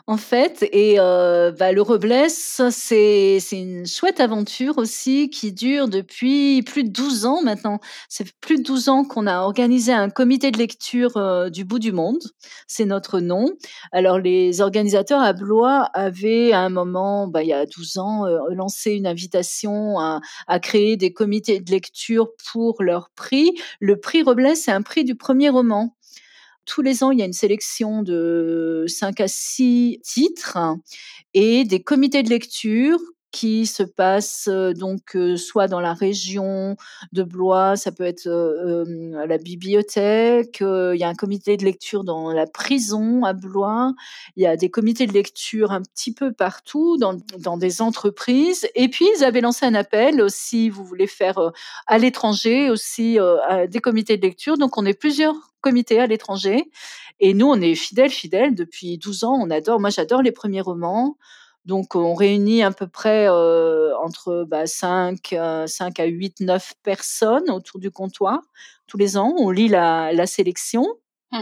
en fait. Et euh, bah, le Roblesse, c'est une chouette aventure aussi qui dure depuis plus de 12 ans maintenant. C'est plus de 12 ans qu'on a organisé un comité de lecture euh, du bout du monde. C'est notre nom. Alors les organisateurs à Blois avaient à un moment, bah, il y a 12 ans, euh, lancé une invitation à, à créer des comités de lecture pour leur prix. Le prix Roblesse, c'est un prix du premier roman tous les ans, il y a une sélection de 5 à 6 titres et des comités de lecture qui se passe donc soit dans la région de Blois, ça peut être à la bibliothèque, il y a un comité de lecture dans la prison à Blois, il y a des comités de lecture un petit peu partout dans, dans des entreprises. Et puis ils avaient lancé un appel si vous voulez faire à l'étranger aussi des comités de lecture. Donc on est plusieurs comités à l'étranger. Et nous, on est fidèles, fidèles depuis 12 ans. On adore. Moi, j'adore les premiers romans. Donc, on réunit à peu près euh, entre bah, 5, 5 à 8, 9 personnes autour du comptoir tous les ans. On lit la, la sélection. Mmh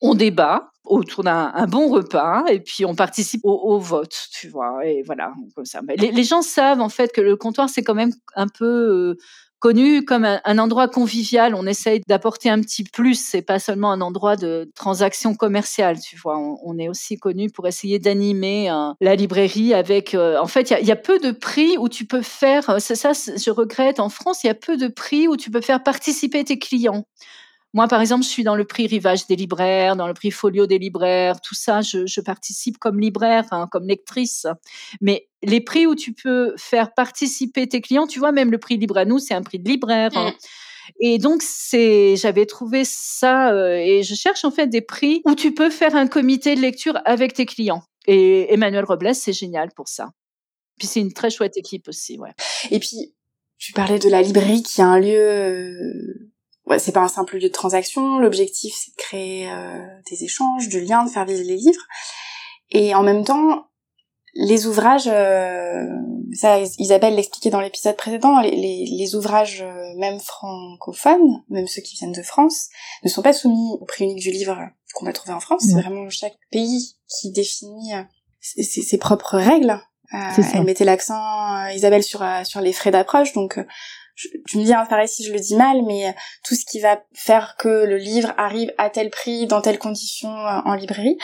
on débat autour d'un bon repas et puis on participe au, vote, tu vois. Et voilà, comme ça. Les, les, gens savent en fait que le comptoir c'est quand même un peu euh, connu comme un, endroit convivial. On essaye d'apporter un petit plus. C'est pas seulement un endroit de transaction commerciale, tu vois. On, est aussi connu pour essayer d'animer euh, la librairie avec. Euh, en fait, il y, y a, peu de prix où tu peux faire. Euh, c'est ça, je regrette. En France, il y a peu de prix où tu peux faire participer tes clients. Moi, par exemple, je suis dans le prix Rivage des libraires, dans le prix Folio des libraires, tout ça, je, participe comme libraire, hein, comme lectrice. Mais les prix où tu peux faire participer tes clients, tu vois, même le prix Libre à nous, c'est un prix de libraire. Hein. Mmh. Et donc, c'est, j'avais trouvé ça, euh, et je cherche en fait des prix où tu peux faire un comité de lecture avec tes clients. Et Emmanuel Robles, c'est génial pour ça. Puis c'est une très chouette équipe aussi, ouais. Et puis, tu parlais de la librairie qui est un lieu euh, ouais, c'est pas un simple lieu de transaction. L'objectif, c'est de créer euh, des échanges, du lien, de faire vivre les livres. Et en même temps, les ouvrages, euh, ça Isabelle l'expliquait dans l'épisode précédent, les, les, ouvrages euh, même francophones, même ceux qui viennent de France, ne sont pas soumis au prix unique du livre qu'on va trouver en France. C'est vraiment chaque pays qui définit ses, ses propres règles. elle mettait l'accent, Isabelle, sur, sur les frais d'approche, donc tu me dis hein, pareil si je le dis mal, mais euh, tout ce qui va faire que le livre arrive à tel prix, dans telles conditions euh, en librairie.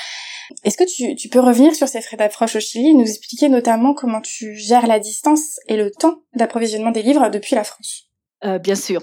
Est-ce que tu, tu, peux revenir sur ces frais d'approche au Chili et nous expliquer notamment comment tu gères la distance et le temps d'approvisionnement des livres depuis la France? Euh, bien sûr.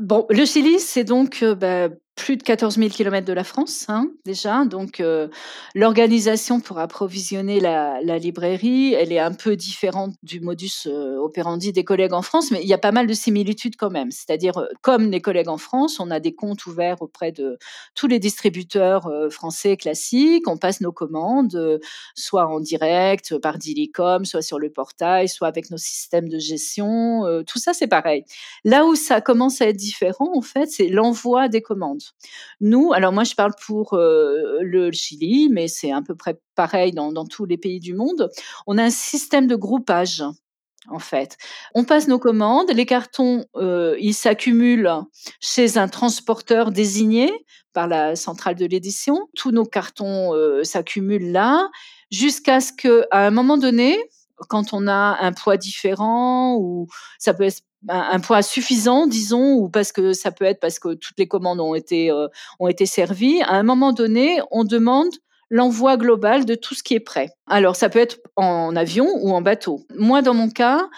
bon, le Chili, c'est donc bah, plus de 14 000 km de la France, hein, déjà. Donc, euh, l'organisation pour approvisionner la, librairie, elle est un peu différente du modus euh, operandi des collègues en France, mais il y a pas mal de similitudes quand même. C'est-à-dire, euh, comme les collègues en France, on a des comptes ouverts auprès de tous les distributeurs français classiques. On passe nos commandes, soit en direct, par Dilicom, soit sur le portail, soit avec nos systèmes de gestion. tout ça, c'est pareil. Là où ça commence à être différent, en fait, c'est l'envoi des commandes. Nous, alors moi je parle pour le Chili, mais c'est à peu près pareil dans, tous les pays du monde. On a un système de groupage en fait. On passe nos commandes, les cartons, ils s'accumulent chez un transporteur désigné par la centrale de l'édition. Tous nos cartons s'accumulent là, jusqu'à ce qu'à un moment donné, quand on a un poids différent ou ça peut être un, poids suffisant, disons, ou parce que ça peut être parce que toutes les commandes ont été euh, ont été servies. À un moment donné, on demande l'envoi global de tout ce qui est prêt. Alors ça peut être en avion ou en bateau. Moi, dans mon cas,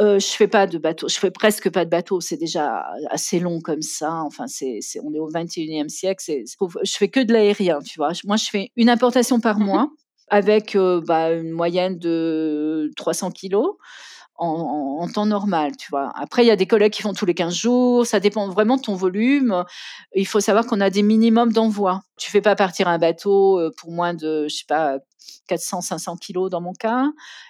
euh, je fais pas de bateau, je fais presque pas de bateau. C'est déjà assez long comme ça. Enfin, c'est, on est au 21e siècle. C'est, je fais que de l'aérien, tu vois. Moi, je fais une importation par mmh mois avec euh, bah, une moyenne de 300 kilos en, temps normal, tu vois. Après, il y a des collègues qui font tous les 15 jours, ça dépend vraiment de ton volume. Il faut savoir qu'on a des minimums d'envoi. Tu fais pas partir un bateau euh, pour moins de, je sais pas, 400, 500 kilos dans mon cas,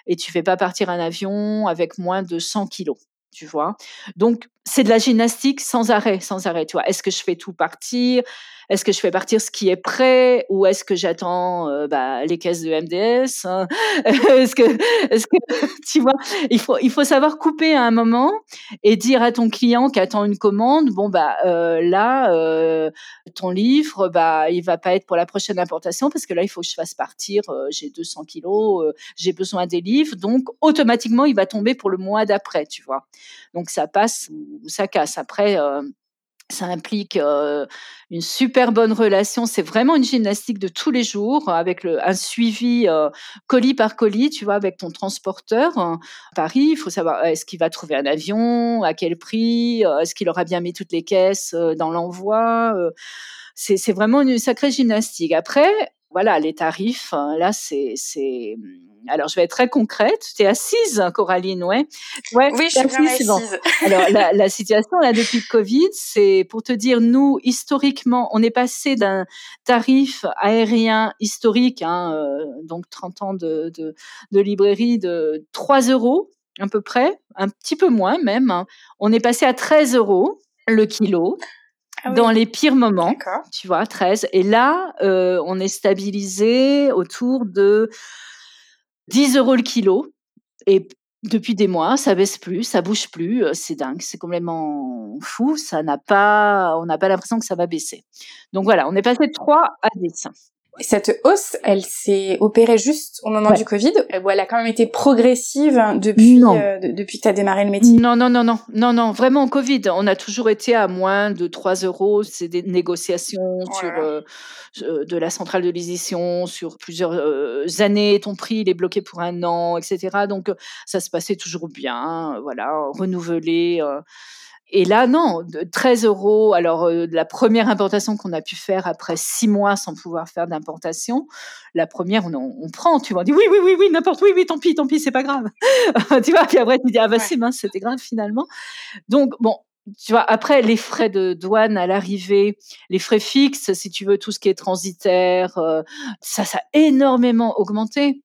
et tu fais pas partir un avion avec moins de 100 kilos tu vois. Donc, c'est de la gymnastique sans arrêt, sans arrêt, tu vois. Est-ce que je fais tout partir? Est-ce que je fais partir ce qui est prêt? Ou est-ce que j'attends euh, bah, les caisses de MDS hein? Est-ce que, est-ce que, tu vois, il faut, il faut savoir couper à un moment et dire à ton client qui attend une commande, bon bah euh, là, euh, ton livre, bah il va pas être pour la prochaine importation parce que là il faut que je fasse partir. j'ai 200 kilos, j'ai besoin des livres, donc automatiquement il va tomber pour le mois d'après, tu vois. Donc ça passe ou ça casse. Après ça implique euh, une super bonne relation. C'est vraiment une gymnastique de tous les jours avec un suivi euh, colis par colis, tu vois, avec ton transporteur. à Paris, il faut savoir est-ce qu'il va trouver un avion, à quel prix, euh, est-ce qu'il aura bien mis toutes les caisses dans l'envoi. c'est vraiment une sacrée gymnastique. Après, voilà, les tarifs, hein, là, c'est, c'est, alors je vais être très concrète. Tu es assise, Coraline, ouais. ouais oui, je suis assise. Bon. Alors la, la, situation là depuis le Covid, c'est pour te dire, nous historiquement, on est passé d'un tarif aérien historique, hein, euh, donc 30 ans de, de, de librairie, de 3 euros à peu près, un petit peu moins même. Hein. On est passé à 13 euros le kilo. Ah dans les pires moments, tu vois, 13. Et là, euh, on est stabilisé autour de 10 euros le kilo. Et depuis des mois, ça baisse plus, ça bouge plus. Euh, c'est dingue, c'est complètement fou. Ça n'a pas, on n'a pas l'impression que ça va baisser. Donc voilà, on est passé de 3 à 10. Cette hausse, elle s'est opérée juste au moment du Covid, ou elle a quand même été progressive depuis euh, depuis que tu as démarré le métier? Non, non, non, non, non, non, vraiment au Covid, on a toujours été à moins de 3 euros. C'est des négociations sur euh, euh, de la centrale de l'édition sur plusieurs années. Ton prix, il est bloqué pour un an, etc. Donc ça se passait toujours bien, voilà, renouvelé. Et là, non, 13 euros. Alors, euh, la première importation qu'on a pu faire après six mois sans pouvoir faire d'importation, la première, on, on, prend, tu vois, on dit oui, oui, oui, oui, n'importe, oui, oui, tant pis, tant pis, c'est pas grave. tu vois, puis après, tu dis, ah bah c'est mince, c'était grave finalement. Donc, bon, tu vois, après, les frais de douane à l'arrivée, les frais fixes, si tu veux, tout ce qui est transitaire, euh, ça, ça a énormément augmenté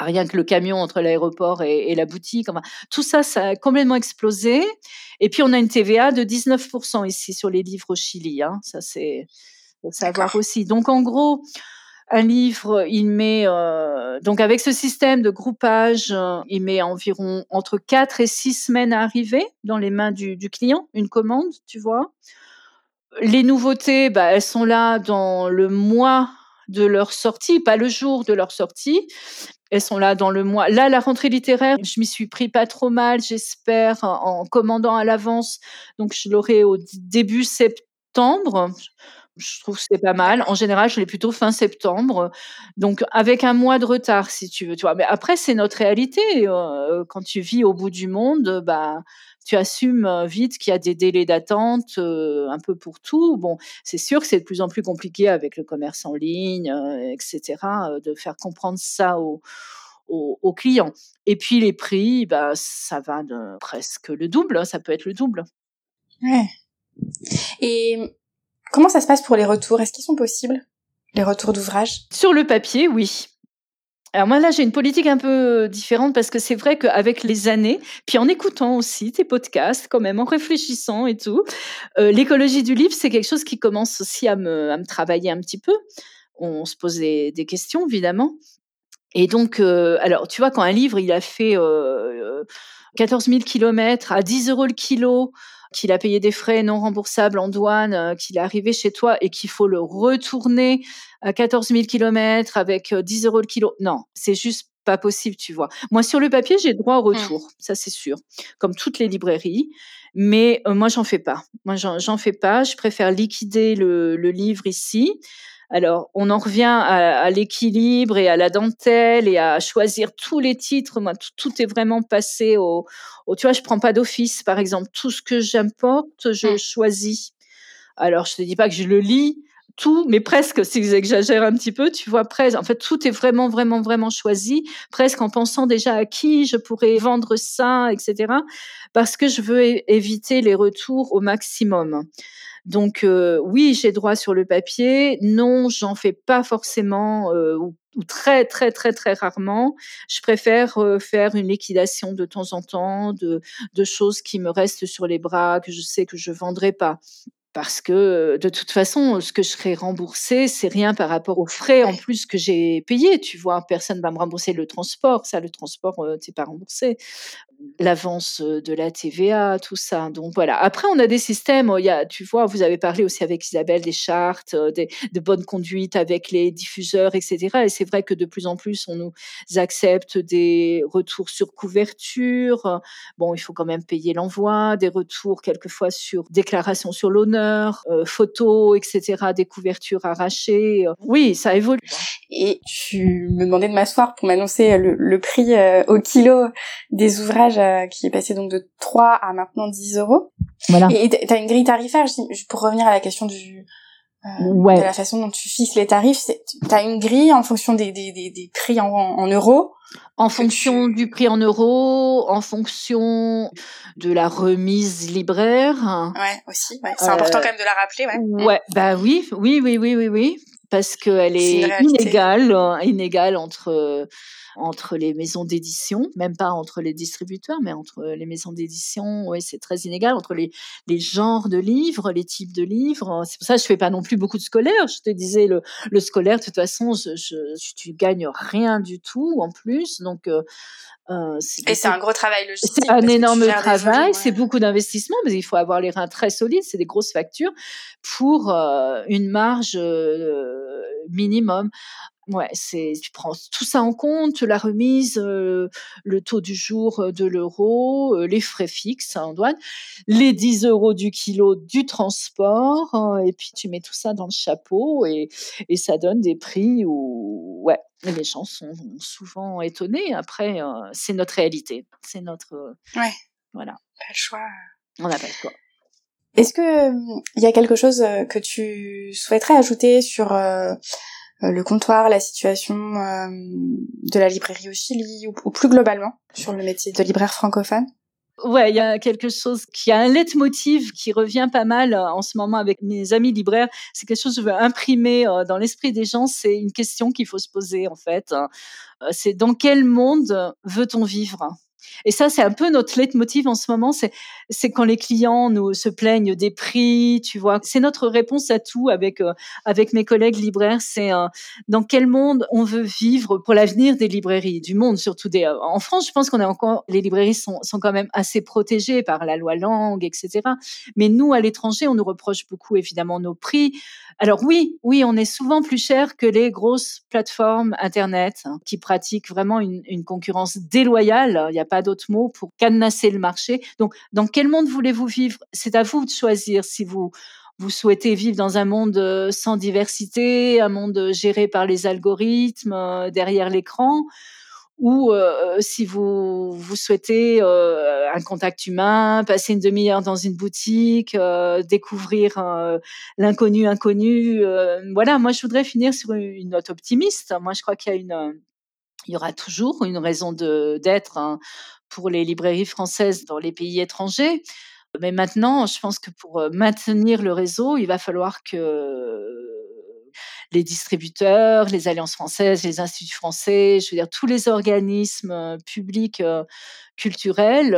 rien que le camion entre l'aéroport et, la boutique. Enfin, tout ça, ça a complètement explosé. Et puis, on a une TVA de 19% ici sur les livres au Chili. Hein. Ça, c'est savoir aussi. Donc, en gros, un livre, il met euh, donc avec ce système de groupage, il met environ entre 4 et 6 semaines à arriver dans les mains du, du client, une commande, tu vois. Les nouveautés, bah, elles sont là dans le mois de leur sortie, pas le jour de leur sortie. Elles sont là dans le mois. Là, la rentrée littéraire, je m'y suis pris pas trop mal, j'espère, en, commandant à l'avance. Donc, je l'aurai au début septembre. Je trouve que c'est pas mal. En général, je l'ai plutôt fin septembre. Donc, avec un mois de retard, si tu veux. Tu vois. Mais après, c'est notre réalité. Euh, quand tu vis au bout du monde, bah, tu assumes vite qu'il y a des délais d'attente euh, un peu pour tout. Bon, c'est sûr que c'est de plus en plus compliqué avec le commerce en ligne, euh, etc., de faire comprendre ça aux, aux, clients. Et puis les prix, bah, ça va de presque le double, hein, ça peut être le double. Ouais. Et comment ça se passe pour les retours? Est-ce qu'ils sont possibles les retours d'ouvrage? Sur le papier, oui. Alors moi là j'ai une politique un peu différente parce que c'est vrai qu'avec les années, puis en écoutant aussi tes podcasts quand même, en réfléchissant et tout, euh, l'écologie du livre c'est quelque chose qui commence aussi à me, à me travailler un petit peu. On se pose des, questions évidemment. Et donc, euh, alors tu vois quand un livre il a fait euh, 14 000 kilomètres à 10 euros le kilo, qu'il a payé des frais non remboursables en douane, euh, qu'il est arrivé chez toi et qu'il faut le retourner à 14 000 kilomètres avec 10 euh, euros le kilo. Non, c'est juste pas possible, tu vois. Moi, sur le papier, j'ai droit au mmh. retour, ça c'est sûr, comme toutes les librairies. Mais euh, moi, j'en fais pas. Moi, j'en fais pas. Je préfère liquider le, le livre ici. Alors, on en revient à, l'équilibre et à la dentelle et à choisir tous les titres. Moi, tout, est vraiment passé au, Tu vois, je prends pas d'office, par exemple. Tout ce que j'importe, je mmh. choisis. Alors, je te dis pas que je le lis tout, mais presque, si j'exagère un petit peu, tu vois, presque. En fait, tout est vraiment, vraiment, vraiment choisi, presque en pensant déjà à qui je pourrais vendre ça, etc. Parce que je veux éviter les retours au maximum. Donc euh, oui, j'ai droit sur le papier. Non, j'en fais pas forcément euh, ou, très très très très rarement. Je préfère euh, faire une liquidation de temps en temps de, de choses qui me restent sur les bras que je sais que je vendrai pas parce que de toute façon, ce que je serai remboursé, c'est rien par rapport aux frais en plus que j'ai payés. Tu vois, personne va me rembourser le transport. Ça, le transport, tu pas remboursé l'avance de la TVA, tout ça. Donc voilà. Après, on a des systèmes. Il y a, tu vois, vous avez parlé aussi avec Isabelle des chartes, des, de bonne conduite avec les diffuseurs, etc. Et c'est vrai que de plus en plus, on nous accepte des retours sur couverture. Bon, il faut quand même payer l'envoi, des retours quelquefois sur déclaration sur l'honneur, photos, etc. Des couvertures arrachées. Oui, ça évolue. Et tu me demandais de m'asseoir pour m'annoncer le prix au kilo des ouvrages euh, qui est passé donc de 3 à maintenant 10 euros. Voilà. Et t'as une grille tarifaire, pour revenir à la question du, de la façon dont tu fixes les tarifs. Tu as une grille en fonction des, des, des, des prix en, en euros en fonction du prix en euros, en fonction de la remise libraire. Ouais, aussi. Ouais. C'est important quand même de la rappeler. Ouais. Ouais, bah oui, oui, oui, oui, oui, oui, parce qu'elle est, est inégale, inégale entre entre les maisons d'édition, même pas entre les distributeurs, mais entre les maisons d'édition, oui, c'est très inégal, entre les, les genres de livres, les types de livres. C'est pour ça que je fais pas non plus beaucoup de scolaires. Je te disais, le, le scolaire, de toute façon, je, je, tu gagnes rien du tout en plus. Donc, euh, euh, et c'est un gros travail logistique. C'est un énorme travail, c'est beaucoup d'investissement, mais il faut avoir les reins très solides, c'est des grosses factures pour euh, une marge euh, minimum. Ouais, c'est tu prends tout ça en compte, la remise, euh, le taux du jour de l'euro, euh, les frais fixes en douane, les 10 euros du kilo du transport, hein, et puis tu mets tout ça dans le chapeau et, et ça donne des prix où ouais, les gens sont souvent étonnés. Après, c'est notre réalité, c'est notre ouais, voilà, pas le choix. On n'a pas le choix. Est-ce que il y a quelque chose que tu souhaiterais ajouter sur le comptoir, la situation euh, de la librairie au Chili, ou, plus globalement sur le métier de libraire francophone Ouais, il y a quelque chose qui a un leitmotiv qui revient pas mal euh, en ce moment avec mes amis libraires. C'est quelque chose que je veux imprimer dans l'esprit des gens. C'est une question qu'il faut se poser en fait. C'est dans quel monde veut-on vivre? Et ça, c'est un peu notre leitmotiv en ce moment. C'est, quand les clients nous se plaignent des prix, tu vois. C'est notre réponse à tout avec euh, avec mes collègues libraires. C'est euh, dans quel monde on veut vivre pour l'avenir des librairies, du monde surtout. Des, euh, en France, je pense qu'on est encore les librairies sont sont quand même assez protégées par la loi langue, etc. Mais nous, à l'étranger, on nous reproche beaucoup évidemment nos prix. Alors oui, oui, on est souvent plus cher que les grosses plateformes internet hein, qui pratiquent vraiment une, une concurrence déloyale. Il n'y a pas d'autre mot pour cadenasser le marché. Donc, dans quel monde voulez-vous vivre? C'est à vous de choisir si vous vous souhaitez vivre dans un monde euh, sans diversité, un monde géré par les algorithmes euh, derrière l'écran, ou euh, si vous, vous souhaitez un contact humain, passer une demi-heure dans une boutique, découvrir l'inconnu inconnu. voilà, moi je voudrais finir sur une note optimiste. Moi je crois qu'il y a une il y aura toujours une raison d'être hein, pour les librairies françaises dans les pays étrangers. Mais maintenant, je pense que pour euh, maintenir le réseau, il va falloir que les distributeurs, les alliances françaises, les instituts français, je veux dire tous les organismes euh, publics euh, culturels,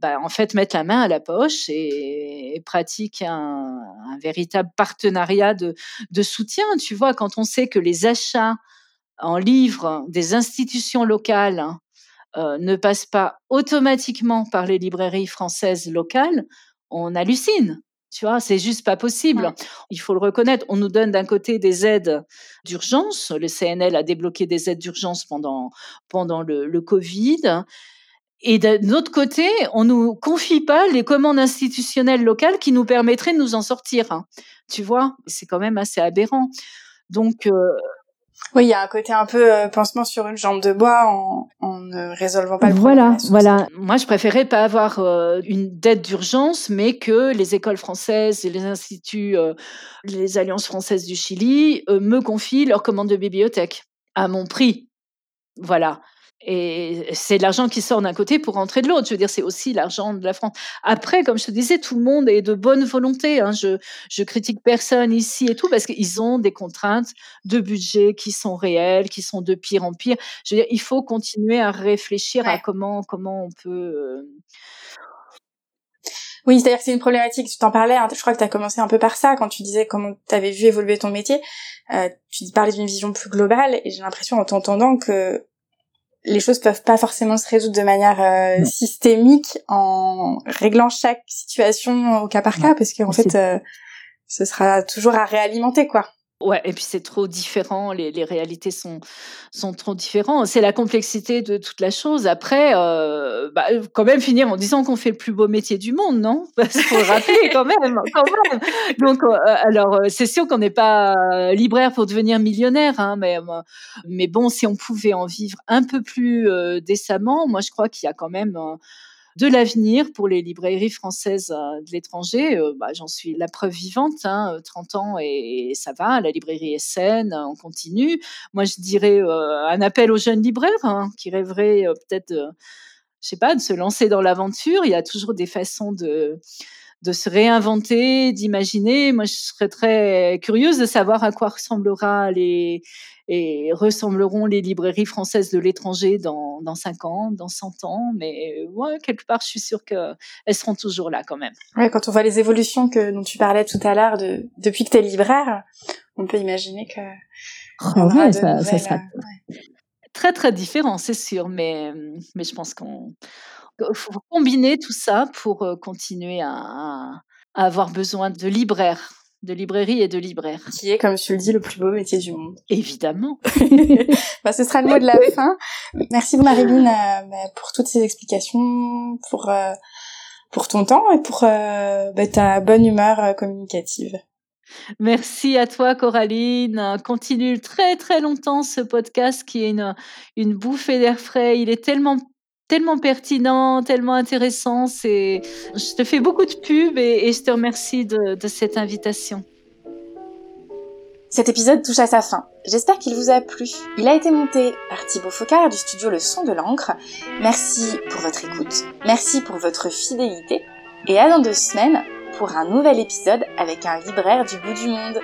bah, en fait mettent la main à la poche et, pratiquent un, véritable partenariat de, de, soutien. Tu vois, quand on sait que les achats en livres des institutions locales euh, ne passent pas automatiquement par les librairies françaises locales, on hallucine. Tu vois, c'est juste pas possible. Il faut le reconnaître. On nous donne d'un côté des aides d'urgence. Le CNL a débloqué des aides d'urgence pendant, pendant le, le Covid. Et d'un autre côté, on nous confie pas les commandes institutionnelles locales qui nous permettraient de nous en sortir. Tu vois, c'est quand même assez aberrant. Donc, euh, oui, il y a un côté un peu euh, pansement sur une jambe de bois en, en ne résolvant pas le problème. Voilà, voilà. Moi, je préférais pas avoir euh, une dette d'urgence, mais que les écoles françaises et les instituts, euh, les alliances françaises du Chili me confient leurs commandes de bibliothèque à mon prix. Voilà. Et c'est l'argent qui sort d'un côté pour rentrer de l'autre. Je veux dire, c'est aussi l'argent de la France. Après, comme je te disais, tout le monde est de bonne volonté. Hein. Je, je critique personne ici et tout parce qu'ils ont des contraintes de budget qui sont réelles, qui sont de pire en pire. Je veux dire, il faut continuer à réfléchir à comment comment on peut. Euh, oui, c'est-à-dire que c'est une problématique. Tu t'en parlais. Hein, je crois que tu as commencé un peu par ça quand tu disais comment tu avais vu évoluer ton métier. Euh, tu parlais d'une vision plus globale et j'ai l'impression en t'entendant que les choses peuvent pas forcément se résoudre de manière euh, systémique en réglant chaque situation au cas par cas, parce qu'en fait, euh, ce sera toujours à réalimenter, quoi. Ouais, et puis c'est trop différent, les, réalités sont, sont trop différentes. C'est la complexité de toute la chose. Après, euh, bah, quand même finir en disant qu'on fait le plus beau métier du monde, non? Parce qu'il le rappeler quand même, quand même. Donc, euh, alors, euh, c'est sûr qu'on n'est pas libraire pour devenir millionnaire, hein, mais, mais bon, si on pouvait en vivre un peu plus décemment, moi je crois qu'il y a quand même de l'avenir pour les librairies françaises de l'étranger. Bah, j'en suis la preuve vivante, hein, 30 ans et, ça va, la librairie saine, on continue. Moi, je dirais un appel aux jeunes libraires hein, qui rêveraient peut-être, je sais pas, de se lancer dans l'aventure. Il y a toujours des façons de de se réinventer, d'imaginer. Moi, je serais très curieuse de savoir à quoi ressemblera les et ressembleront les librairies françaises de l'étranger dans, dans 5 ans, dans 100 ans. Mais ouais, quelque part, je suis sûre qu'elles seront toujours là quand même. Ouais, quand on voit les évolutions que, dont tu parlais tout à l'heure de, depuis que tu es libraire, on peut imaginer que... Oh ouais, ça, ça sera euh, très très différent, c'est sûr. Mais, mais je pense qu'on faut combiner tout ça pour continuer à, avoir besoin de libraires, de librairies et de libraires. Qui est, comme tu le dis, le plus beau métier du monde. Évidemment. bah, ce sera le mot de la fin. Merci Marilyn bah, pour toutes ces explications, pour pour ton temps et pour bah, ta bonne humeur communicative. Merci à toi, Coraline. Continue très très longtemps ce podcast qui est une, une bouffée d'air frais. Il est tellement tellement pertinent, tellement intéressant. C'est, je te fais beaucoup de pubs et, je te remercie de, cette invitation. Cet épisode touche à sa fin. J'espère qu'il vous a plu. Il a été monté par Thibaut Focard du studio Le Son de l'encre. Merci pour votre écoute. Merci pour votre fidélité. Et à dans deux semaines pour un nouvel épisode avec un libraire du bout du monde.